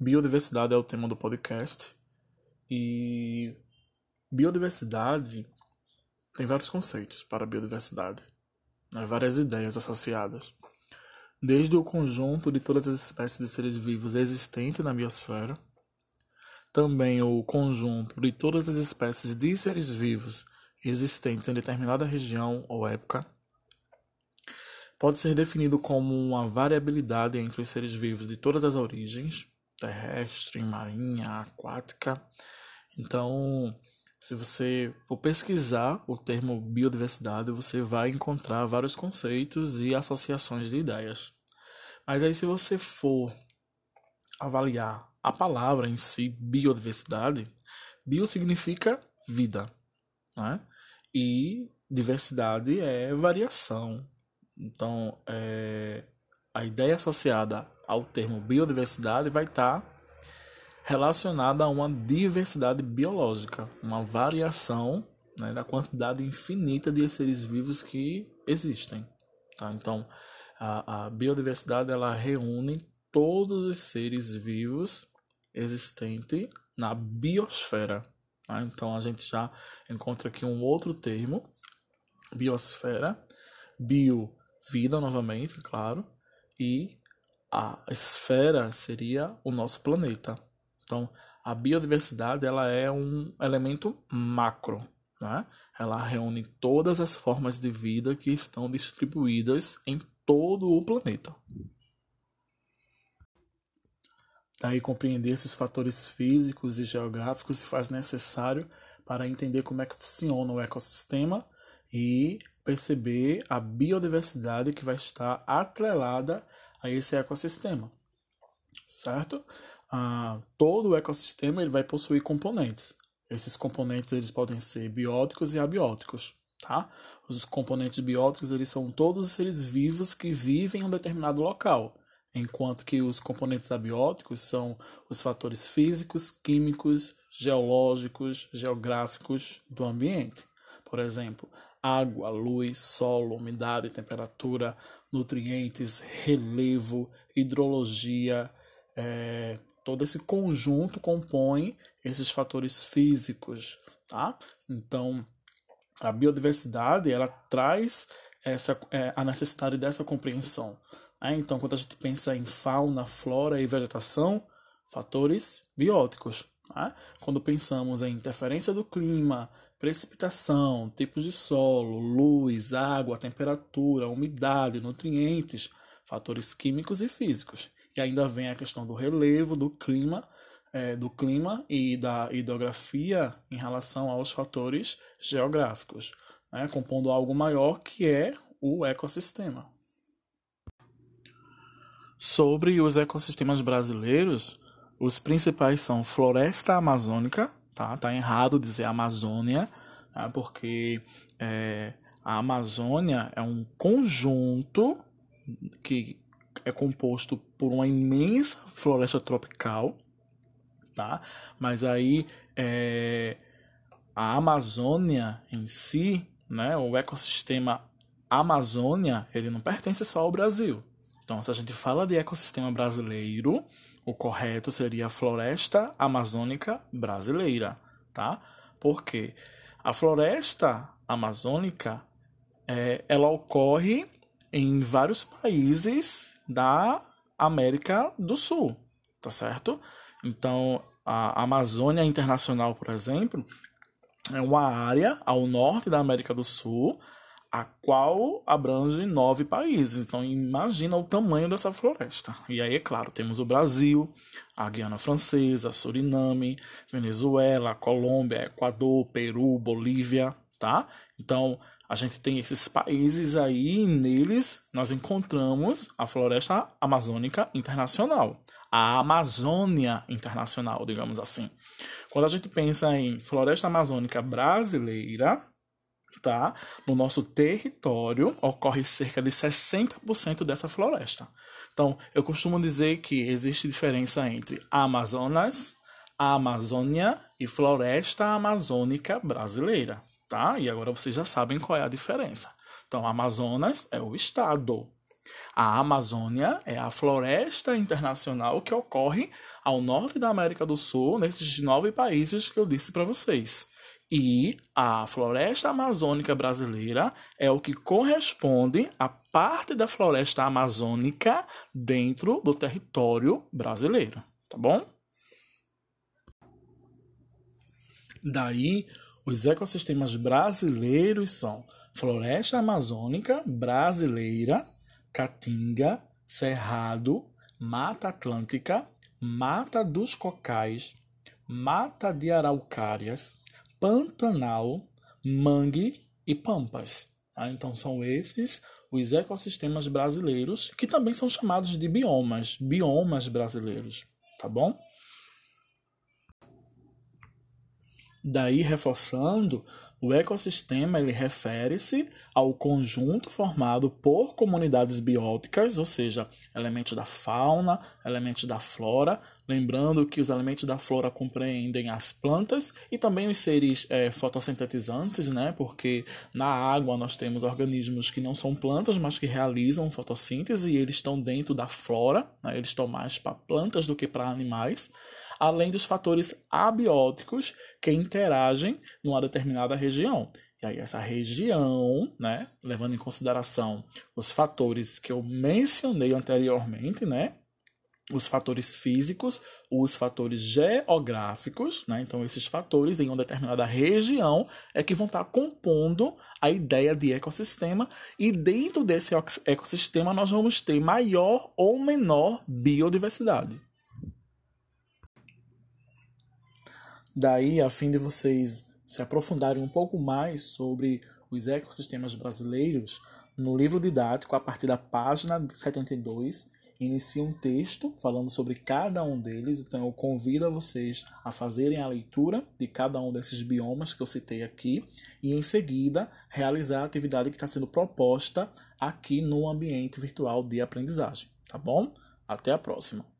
Biodiversidade é o tema do podcast e biodiversidade tem vários conceitos para biodiversidade, né? várias ideias associadas. Desde o conjunto de todas as espécies de seres vivos existentes na biosfera, também o conjunto de todas as espécies de seres vivos existentes em determinada região ou época, pode ser definido como uma variabilidade entre os seres vivos de todas as origens, terrestre, marinha, aquática. Então, se você for pesquisar o termo biodiversidade, você vai encontrar vários conceitos e associações de ideias. Mas aí, se você for avaliar a palavra em si, biodiversidade, bio significa vida, né? E diversidade é variação. Então, é, a ideia associada ao termo biodiversidade vai estar relacionada a uma diversidade biológica, uma variação né, da quantidade infinita de seres vivos que existem. Tá? Então, a, a biodiversidade ela reúne todos os seres vivos existentes na biosfera. Tá? Então, a gente já encontra aqui um outro termo, biosfera, bio, vida novamente, claro, e a esfera seria o nosso planeta. Então, a biodiversidade ela é um elemento macro, né? Ela reúne todas as formas de vida que estão distribuídas em todo o planeta. Daí compreender esses fatores físicos e geográficos se faz necessário para entender como é que funciona o ecossistema e perceber a biodiversidade que vai estar atrelada a esse ecossistema, certo? Ah, todo o ecossistema ele vai possuir componentes. Esses componentes eles podem ser bióticos e abióticos, tá? Os componentes bióticos eles são todos os seres vivos que vivem em um determinado local, enquanto que os componentes abióticos são os fatores físicos, químicos, geológicos, geográficos do ambiente. Por exemplo, água, luz, solo, umidade, temperatura, nutrientes, relevo, hidrologia, é, todo esse conjunto compõe esses fatores físicos, tá? Então, a biodiversidade ela traz essa é, a necessidade dessa compreensão. Né? Então, quando a gente pensa em fauna, flora e vegetação, fatores bióticos. Né? Quando pensamos em interferência do clima, precipitação, tipos de solo, luz, água, temperatura, umidade, nutrientes, fatores químicos e físicos. E ainda vem a questão do relevo, do clima, é, do clima e da hidrografia em relação aos fatores geográficos, né, compondo algo maior que é o ecossistema. Sobre os ecossistemas brasileiros, os principais são floresta amazônica, tá? Tá errado dizer Amazônia, tá? porque é, a Amazônia é um conjunto que é composto por uma imensa floresta tropical, tá? Mas aí é, a Amazônia em si, né? O ecossistema Amazônia, ele não pertence só ao Brasil. Então, se a gente fala de ecossistema brasileiro, o correto seria a floresta amazônica brasileira, tá? Porque a floresta amazônica é, ela ocorre em vários países da América do Sul, tá certo? Então, a Amazônia Internacional, por exemplo, é uma área ao norte da América do Sul a qual abrange nove países. Então imagina o tamanho dessa floresta. E aí, é claro, temos o Brasil, a Guiana Francesa, Suriname, Venezuela, Colômbia, Equador, Peru, Bolívia, tá? Então a gente tem esses países aí e neles nós encontramos a floresta amazônica internacional, a Amazônia internacional, digamos assim. Quando a gente pensa em floresta amazônica brasileira, tá? No nosso território ocorre cerca de 60% dessa floresta. Então, eu costumo dizer que existe diferença entre Amazonas, Amazônia e floresta amazônica brasileira, tá? E agora vocês já sabem qual é a diferença. Então, Amazonas é o estado, A Amazônia é a floresta internacional que ocorre ao norte da América do Sul, nesses nove países que eu disse para vocês. E a floresta amazônica brasileira é o que corresponde à parte da floresta amazônica dentro do território brasileiro, tá bom? Daí, os ecossistemas brasileiros são floresta amazônica brasileira, caatinga, cerrado, mata atlântica, mata dos cocais, mata de araucárias, Pantanal, Mangue e Pampas. Tá? Então são esses os ecossistemas brasileiros, que também são chamados de biomas, biomas brasileiros, tá bom? Daí reforçando, o ecossistema ele refere-se ao conjunto formado por comunidades bióticas, ou seja, elementos da fauna, elementos da flora. Lembrando que os elementos da flora compreendem as plantas e também os seres é, fotossintetizantes, né? porque na água nós temos organismos que não são plantas, mas que realizam fotossíntese e eles estão dentro da flora, né? eles estão mais para plantas do que para animais além dos fatores abióticos que interagem numa determinada região. E aí, essa região, né, levando em consideração os fatores que eu mencionei anteriormente, né, os fatores físicos, os fatores geográficos, né? Então, esses fatores em uma determinada região é que vão estar compondo a ideia de ecossistema, e dentro desse ecossistema nós vamos ter maior ou menor biodiversidade. Daí, a fim de vocês se aprofundarem um pouco mais sobre os ecossistemas brasileiros, no livro didático, a partir da página 72, inicia um texto falando sobre cada um deles. Então, eu convido a vocês a fazerem a leitura de cada um desses biomas que eu citei aqui e, em seguida, realizar a atividade que está sendo proposta aqui no ambiente virtual de aprendizagem. Tá bom? Até a próxima!